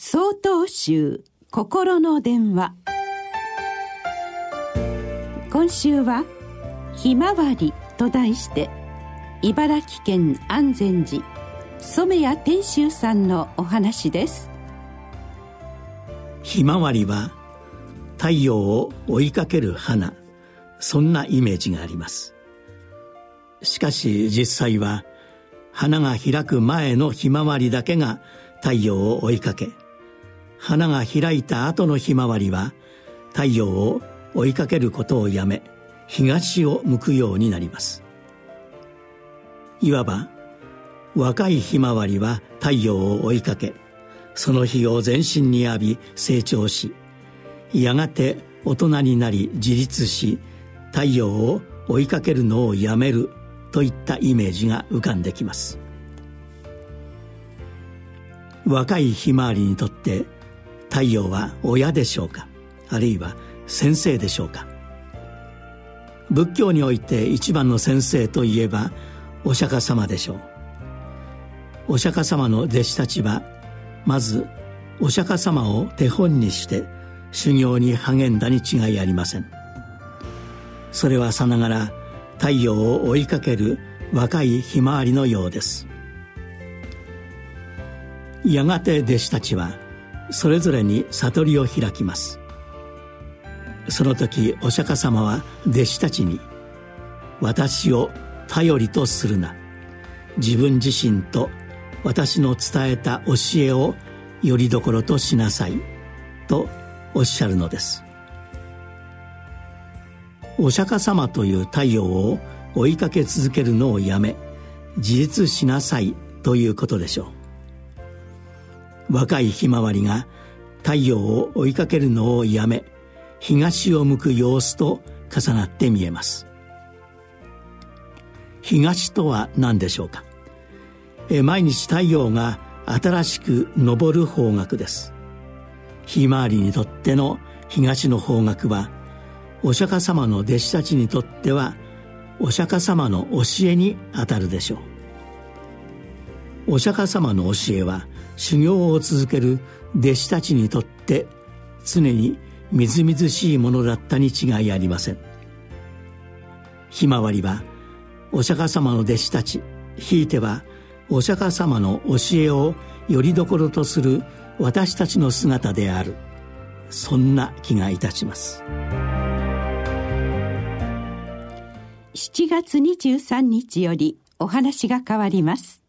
総統集心の電話。今週は「ひまわり」と題して茨城県安全寺染谷天秀さんのお話です。ひまわりは太陽を追いかける花そんなイメージがあります。しかし実際は花が開く前のひまわりだけが太陽を追いかけ花が開いた後のひまわりは太陽を追いかけることをやめ東を向くようになります。いわば若いひまわりは太陽を追いかけその日を全身に浴び成長しやがて大人になり自立し太陽を追いかけるのをやめるといったイメージが浮かんできます。若いひまわりにとって太陽は親でしょうか？あるいは先生でしょうか？仏教において一番の先生といえばお釈迦様でしょう。お釈迦様の弟子たちはまずお釈迦様を手本にして修行に励んだに違いありません。それはさながら太陽を追いかける若いひまわりのようです。やがて弟子たちはそれぞれに悟りを開きます。その時お釈迦様は弟子たちに「私を頼りとするな。自分自身と私の伝えた教えをよりどころとしなさい」とおっしゃるのです。お釈迦様という太陽を追いかけ続けるのをやめ自立しなさいということでしょう。若いひまわりが太陽を追いかけるのをやめ東を向く様子と重なって見えます。東とは何でしょうか？毎日太陽が新しく昇る方角です。ひまわりにとっての東の方角はお釈迦様の弟子たちにとってはお釈迦様の教えにあたるでしょう。お釈迦様の教えは修行を続ける弟子たちにとって常にみずみずしいものだったに違いありません。ひまわりはお釈迦様の弟子たちひいてはお釈迦様の教えをよりどころとする私たちの姿である。そんな気がいたします。7月23日よりお話が変わります。